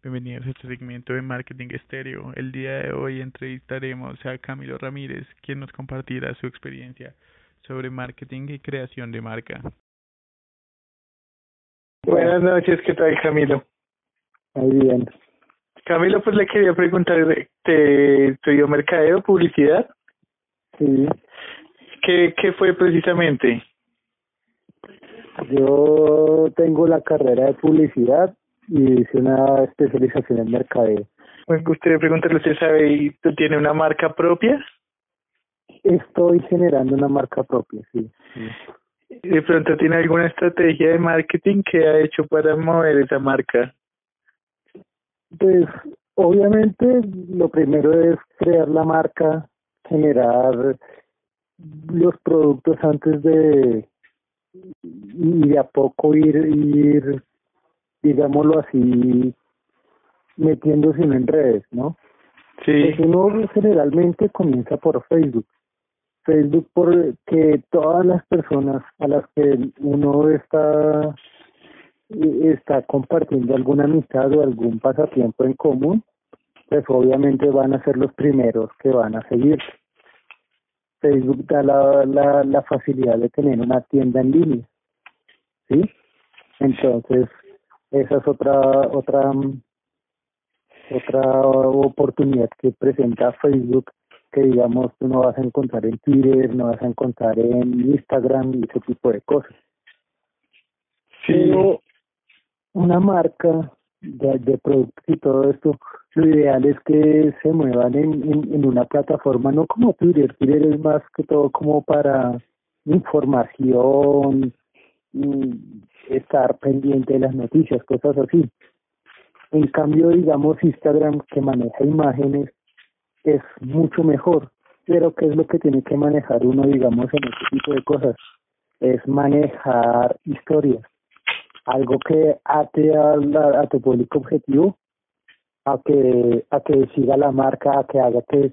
Bienvenidos a este segmento de Marketing Estéreo. El día de hoy entrevistaremos a Camilo Ramírez, quien nos compartirá su experiencia sobre marketing y creación de marca. Buenas noches, ¿qué tal Camilo? Muy bien. Camilo, pues le quería preguntar, ¿te estudió mercadeo, publicidad? Sí. ¿Qué, ¿Qué fue precisamente? Yo tengo la carrera de publicidad y hice una especialización en mercadeo. Me gustaría preguntarle, ¿usted sabe, tú tiene una marca propia? Estoy generando una marca propia, sí. ¿De pronto tiene alguna estrategia de marketing que ha hecho para mover esa marca? Pues obviamente lo primero es crear la marca, generar los productos antes de y de a poco ir ir digámoslo así, metiéndose en redes, ¿no? Sí. Pues uno generalmente comienza por Facebook. Facebook porque todas las personas a las que uno está está compartiendo alguna amistad o algún pasatiempo en común, pues obviamente van a ser los primeros que van a seguir. Facebook da la, la, la facilidad de tener una tienda en línea, ¿sí? Entonces, esa es otra otra otra oportunidad que presenta Facebook que digamos tú no vas a encontrar en Twitter, no vas a encontrar en Instagram y ese tipo de cosas. Sí. Pero una marca de, de productos y todo esto, lo ideal es que se muevan en, en, en una plataforma, no como Twitter, Twitter es más que todo como para información, estar pendiente de las noticias, cosas así. En cambio, digamos, Instagram, que maneja imágenes, es mucho mejor. Pero ¿qué es lo que tiene que manejar uno, digamos, en este tipo de cosas? Es manejar historias. Algo que ate a, a tu público objetivo, a que, a que siga la marca, a que haga que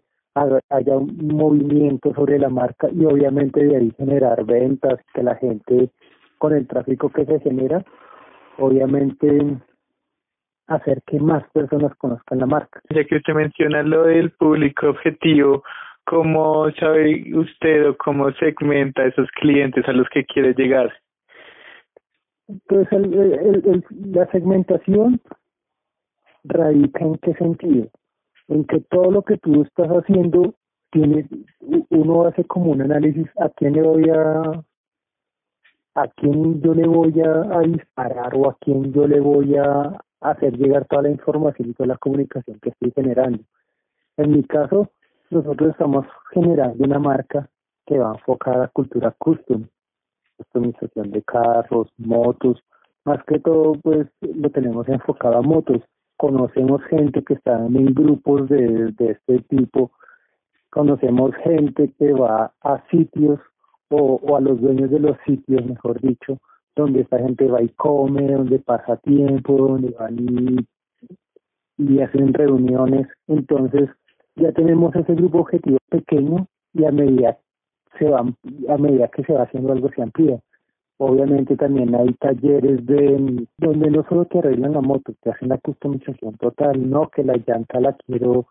haya un movimiento sobre la marca y obviamente de ahí generar ventas, que la gente con el tráfico que se genera, obviamente hacer que más personas conozcan la marca. Ya que usted menciona lo del público objetivo, ¿cómo sabe usted o cómo segmenta a esos clientes a los que quiere llegar? Pues el, el, la segmentación radica en qué sentido, en que todo lo que tú estás haciendo tiene, uno hace como un análisis a quién le voy a a quién yo le voy a, disparar o a quién yo le voy a hacer llegar toda la información y toda la comunicación que estoy generando. En mi caso, nosotros estamos generando una marca que va enfocada a cultura custom, customización de carros, motos, más que todo pues lo tenemos enfocado a motos. Conocemos gente que está en grupos de, este tipo, conocemos gente que va a sitios o, o a los dueños de los sitios, mejor dicho, donde esta gente va y come, donde pasa tiempo, donde van y, hacen reuniones. Entonces, ya tenemos ese grupo objetivo pequeño y a medida se va a medida que se va haciendo algo se amplía. Obviamente también hay talleres de donde no solo te arreglan la moto, te hacen la customización total, no que la llanta la quiero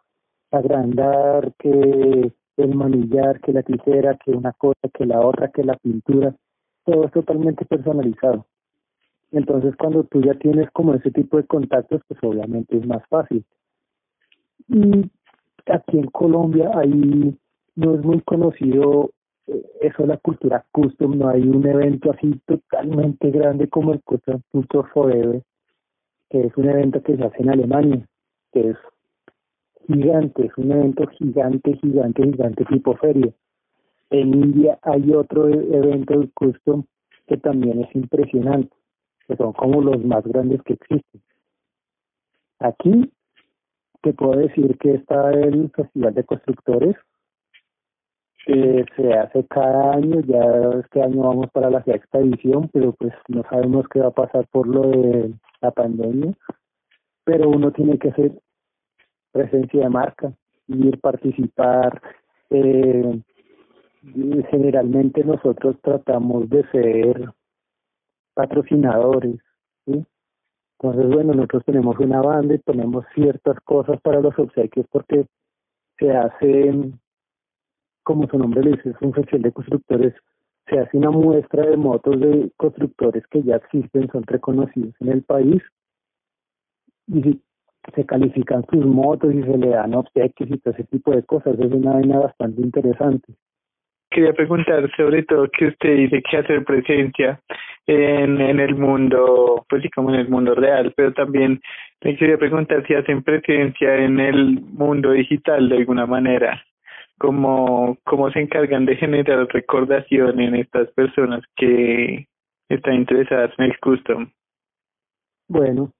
agrandar, que el manillar, que la tijera, que una cosa, que la otra, que la pintura, todo es totalmente personalizado. Entonces cuando tú ya tienes como ese tipo de contactos, pues obviamente es más fácil. Y aquí en Colombia ahí no es muy conocido eh, eso la cultura custom, no hay un evento así totalmente grande como el Custom Culture que es un evento que se hace en Alemania, que es gigante, es un evento gigante, gigante, gigante tipo feria. En India hay otro e-, evento de custom que también es impresionante, que son como los más grandes que existen. Aquí te puedo decir que está el Festival de Constructores, que se hace cada año, ya este año vamos para la sexta edición, pero pues no sabemos qué va a pasar por lo de la pandemia, pero uno tiene que ser presencia de marca, ir participar. Eh, generalmente nosotros tratamos de ser patrocinadores. Entonces, bueno, nosotros tenemos una banda y ponemos ciertas cosas para los obsequios porque se hace, como su nombre le dice, es un festival de constructores, se hace una muestra de motos de constructores que ya existen, son reconocidos en el país y se califican sus motos y se le dan obsequios y todo ese tipo de cosas. Es una vaina bastante interesante quería preguntar sobre todo que usted dice que hacer presencia en, en el mundo, pues sí, como en el mundo real, pero también le quería preguntar si hacen presencia en el mundo digital de alguna manera, cómo, cómo se encargan de generar recordación en estas personas que están interesadas en el custom. Bueno,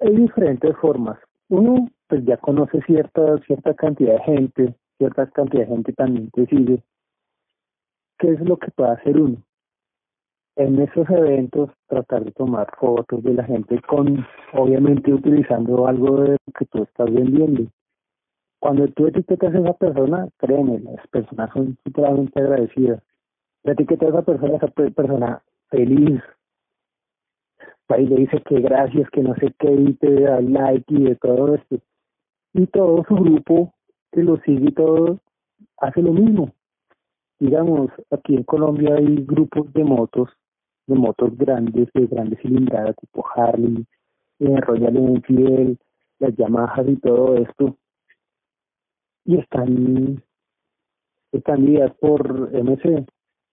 hay diferentes formas. Uno, pues ya conoce cierta, cierta cantidad de gente, cierta cantidad de gente también sigue ¿qué es lo que puede hacer uno? En esos eventos tratar de tomar fotos de la gente con, obviamente utilizando algo de lo que tú estás vendiendo. Cuando tú etiquetas a esa persona, créeme, las personas son totalmente agradecidas. La etiquetas a esa persona, esa persona feliz, ahí le dice que gracias, que no sé qué, y te da like y de todo esto. Y todo su grupo que lo sigue y todo hace lo mismo digamos, aquí en Colombia hay grupos de motos, de motos grandes, de grandes cilindradas, tipo Harley, eh, Royal Enfield, las Yamaha y todo esto, y están, están guiadas por MC,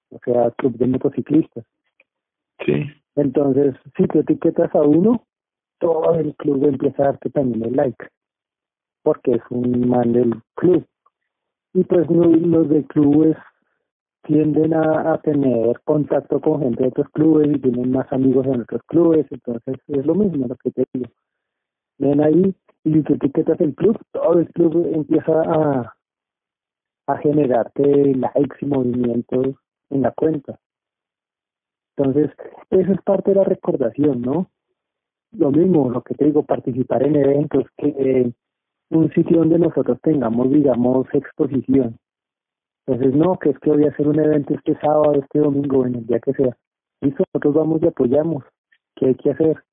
o sea, Club de Motociclistas. Sí. Entonces, si te etiquetas a uno, todo el club empieza a darte también el like, porque es un man del club. Y pues los del club es tienden a, tener contacto con gente de otros clubes y tienen más amigos en otros clubes, entonces es lo mismo lo que te digo. Ven ahí y tú etiquetas el club, todo el club empieza a, a generarte likes y movimientos en la cuenta. Entonces, eso es parte de la recordación, ¿no? Lo mismo, lo que te digo, participar en eventos, que eh, un sitio donde nosotros tengamos, digamos, exposición entonces, no, que es que voy a hacer un evento este sábado, este domingo, en el día que sea. Listo, nosotros vamos y apoyamos. ¿Qué hay que hacer?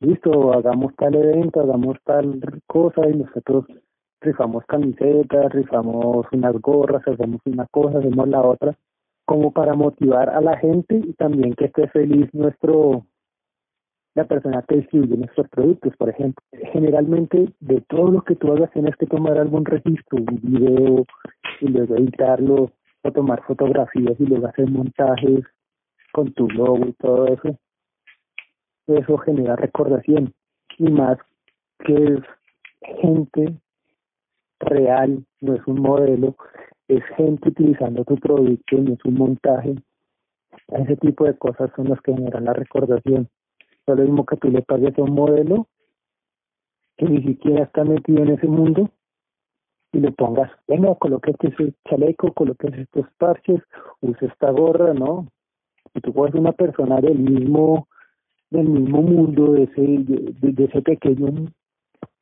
Listo, hagamos tal evento, hagamos tal cosa y nosotros rifamos camisetas, rifamos unas gorras, hacemos una cosa, hacemos la otra, como para motivar a la gente y también que esté feliz nuestro la persona que distribuye nuestros productos, por ejemplo. Generalmente, de todo lo que tú hagas, tienes que tomar algún registro, un video, y luego editarlo, o tomar fotografías y luego hacer montajes con tu logo y todo eso. Eso genera recordación. Y más que es gente real, no es un modelo, es gente utilizando tu producto, no es un montaje. Ese tipo de cosas son las que generan la recordación lo mismo que tú le pagues a un modelo que ni siquiera está metido en ese mundo y le pongas, venga, coloque ese chaleco, coloque estos parches, use esta gorra, ¿no? Y tú puedes una persona del mismo del mismo mundo, de ese, de, ese pequeño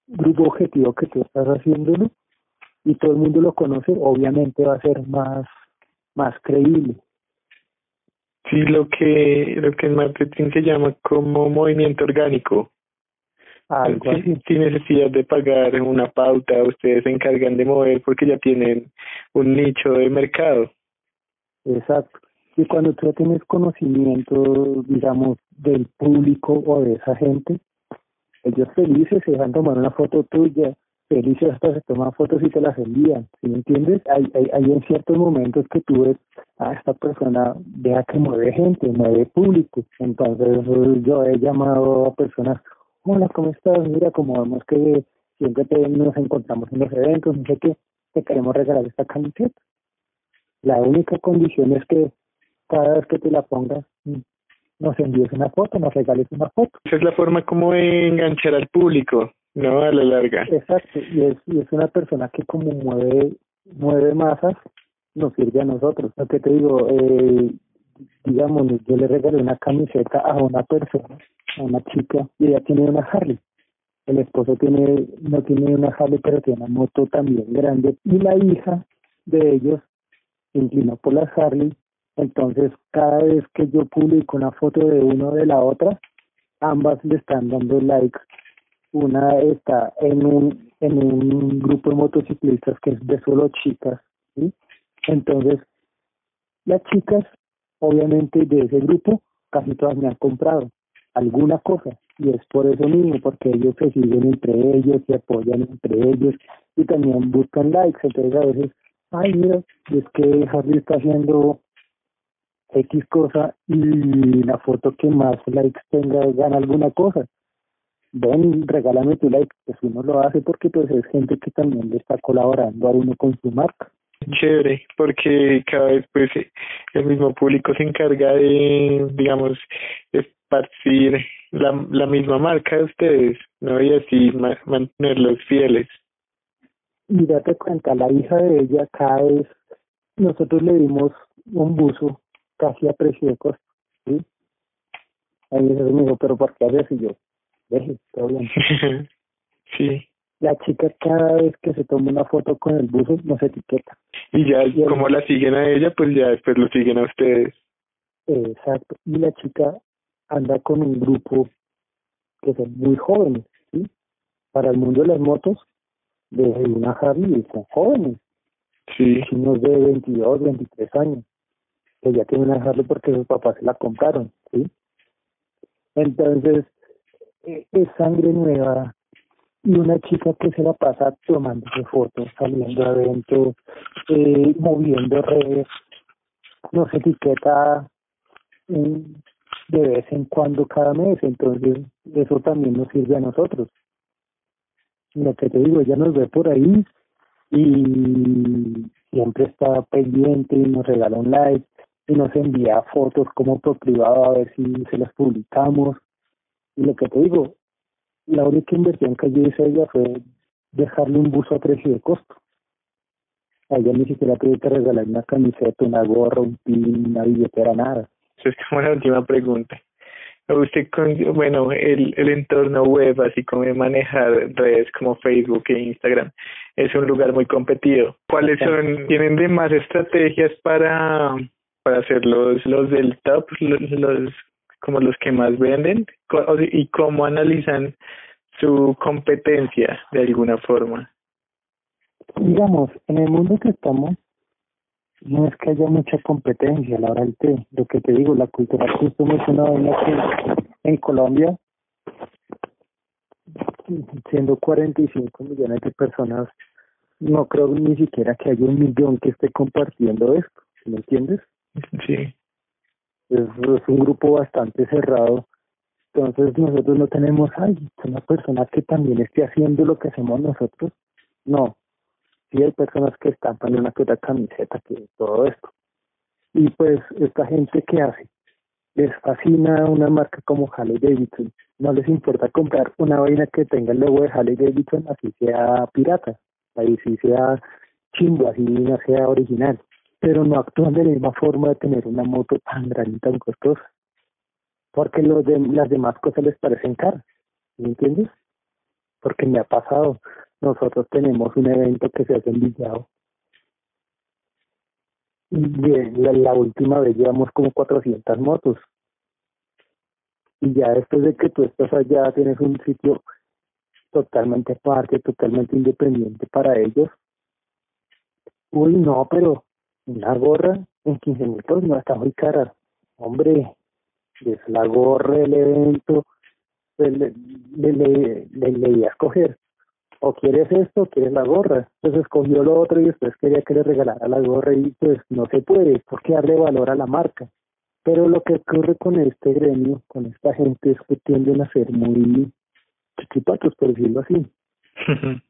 grupo objetivo que tú estás haciéndolo, y todo el mundo lo conoce, obviamente va a ser más, más creíble. Sí, lo que, lo que en marketing se llama como movimiento orgánico. Algo sin, necesidad de pagar una pauta, ustedes se encargan de mover porque ya tienen un nicho de mercado. Exacto. Y cuando tú tienes conocimiento, digamos, del público o de esa gente, ellos felices se dejan tomar una foto tuya, felices hasta se toman fotos y te las envían, ¿sí me entiendes? Hay, hay, hay en ciertos momentos que tú ves a esta persona, vea que mueve gente, mueve público, entonces yo he llamado a personas, hola, ¿cómo estás? Mira, como vemos que siempre nos encontramos en los eventos, no sé qué, te queremos regalar esta camiseta. La única condición es que cada vez que te la pongas, nos envíes una foto, nos regales una foto. Esa es la forma como enganchar al público. No, a la larga. Exacto, y es, y es una persona que como mueve, mueve masas, nos sirve a nosotros. Lo que te digo, eh, digamos, yo le regalé una camiseta a una persona, a una chica, y ella tiene una Harley. El esposo tiene, no tiene una Harley, pero tiene una moto también grande. Y la hija de ellos inclinó por la Harley. Entonces, cada vez que yo publico una foto de uno de la otra, ambas le están dando likes. Una está en un, en un grupo de motociclistas que es de solo chicas, ¿sí? Entonces, las chicas, obviamente, de ese grupo, casi todas me han comprado alguna cosa y es por eso mismo, porque ellos se siguen entre ellos, se apoyan entre ellos y también buscan likes, entonces a veces, ay mira, es que Harry está haciendo X cosa y la foto que más likes tenga gana alguna cosa. Ven, regálame tu like, pues uno lo hace porque pues es gente que también le está colaborando a uno con su marca. Chévere, porque cada vez pues el mismo público se encarga de, digamos, esparcir la, la misma marca de ustedes, ¿no? Y así mantenerlos fieles. Y date cuenta, la hija de ella cada vez, nosotros le dimos un buzo casi a precio de costo, ¿sí? Ahí me dijo, pero ¿por qué haces? Y yo, deje, todo bien. sí. La chica cada vez que se toma una foto con el buzo nos etiqueta. Y ya, como la siguen a ella, pues ya después lo siguen a ustedes. Exacto. Y la chica anda con un grupo que son muy jóvenes, ¿sí? Para el mundo de las motos, desde una Harley son jóvenes. Sí. Unos de 22, 23 años, que ya tienen una Harley porque sus papás se la compraron, ¿sí? Entonces, es sangre nueva y una chica que se la pasa tomándose fotos, saliendo a eventos, eh, moviendo redes, nos etiqueta de vez en cuando cada mes, entonces eso también nos sirve a nosotros. Lo que te digo, ella nos ve por ahí y siempre está pendiente y nos regala un like y nos envía fotos como por privado a ver si se las publicamos. Y lo que te digo, la única inversión que yo hice a ella fue dejarle un buzo a precio de costo. A ella ni siquiera tuve que regalar una camiseta, una gorra, un pin, una billetera, nada es como la última pregunta. Usted, bueno, el, el entorno web, así como de manejar redes como Facebook e Instagram, es un lugar muy competido. ¿Cuáles son, tienen de más estrategias para, para hacer los, los del top, los, como los que más venden? ¿Y cómo analizan su competencia de alguna forma? Digamos, en el mundo que estamos, no es que haya mucha competencia a la hora del té. Lo que te digo, la cultura justo no es una que en Colombia, siendo 45 millones de personas, no creo ni siquiera que haya un millón que esté compartiendo esto, ¿me entiendes? Sí. Es, un grupo bastante cerrado. Entonces nosotros no tenemos, ay, una persona que también esté haciendo lo que hacemos nosotros. No, sí hay personas que estampan una que otra camiseta, que todo esto. Y pues esta gente que hace, les fascina una marca como Harley Davidson, no les importa comprar una vaina que tenga el logo de Harley Davidson, así sea pirata, ahí sí sea chimbo, así no sea original, pero no actúan de la misma forma de tener una moto tan grande y tan costosa, porque los de, las demás cosas les parecen caras, ¿me entiendes? Porque me ha pasado, nosotros tenemos un evento que se hace en Villado. Y la, la última vez llevamos como 400 motos. Y ya después de que tú estás allá, tienes un sitio totalmente aparte, totalmente independiente para ellos. Uy, no, pero una gorra en 15 minutos no está muy cara. Hombre, es la gorra del evento, le, le, le, le, le, a escoger o quieres esto o quieres la gorra. Entonces escogió lo otro y después quería que le regalara la gorra y pues no se puede, porque darle valor a la marca. Pero lo que ocurre con este gremio, con esta gente, es que tienden a ser muy chiquipatos, por decirlo así.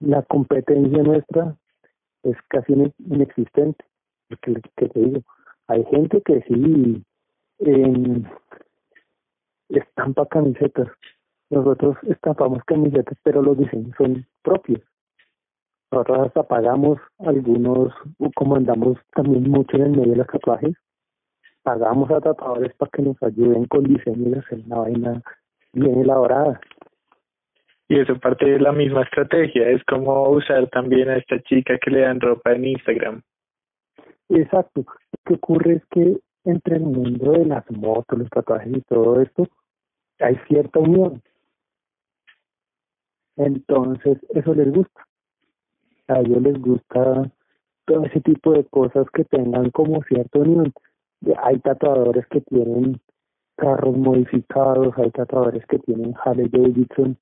la competencia nuestra es casi inexistente, porque que te digo, hay gente que sí eh, estampa camisetas, nosotros estampamos camisetas, pero los diseños son propios. Nosotros hasta pagamos algunos, como andamos también mucho en el medio de los tatuajes, pagamos a tatuadores para que nos ayuden con diseño y hacer una vaina bien elaborada. Y eso parte de la misma estrategia, es como usar también a esta chica que le dan ropa en Instagram. Exacto. Lo que ocurre es que entre el mundo de las motos, los tatuajes y todo esto, hay cierta unión. Entonces, eso les gusta. A ellos les gusta todo ese tipo de cosas que tengan como cierta unión. Hay tatuadores que tienen carros modificados, hay tatuadores que tienen Harley Davidson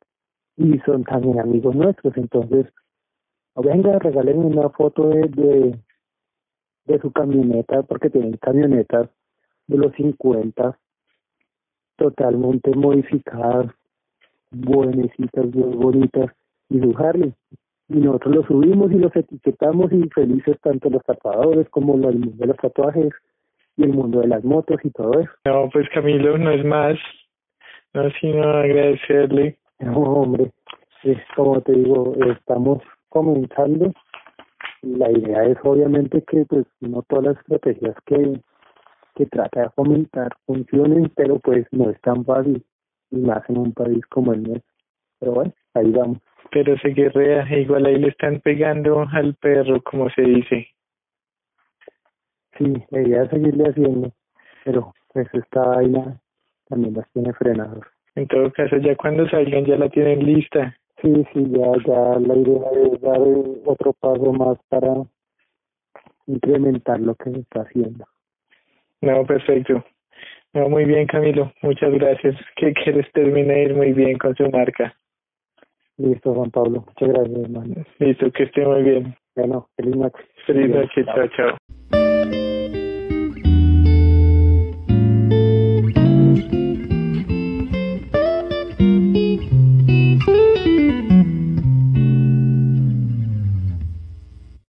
y son también amigos nuestros. Entonces, venga, regalen una foto de, de, su camioneta, porque tienen camionetas de los 50 totalmente modificadas, buenecitas, bonitas, y su Harley. Y nosotros lo subimos y los etiquetamos y felices tanto los tatuadores como los de los tatuajes y el mundo de las motos y todo eso. No, pues Camilo, no es más, no sino agradecerle. No, hombre, es como te digo, estamos comenzando. La idea es obviamente que pues no todas las estrategias que, que trata de fomentar funcionen, pero pues no es tan fácil, y más en un país como el nuestro. Pero bueno, ahí vamos. Pero se guerrea, igual ahí le están pegando al perro, como se dice. Sí, la idea es seguirle haciendo, pero pues esta vaina también las tiene frenados. En todo caso, ya cuando salgan ya la tienen lista. Sí, sí, ya, ya la idea es dar otro paso más para incrementar lo que se está haciendo. No, perfecto. No, muy bien, Camilo. Muchas gracias. Que quieres terminar muy bien con su marca. Listo, Juan Pablo. Muchas gracias, hermano. Listo, que esté muy bien. Bueno, feliz noche. Feliz noche. Chao, chao.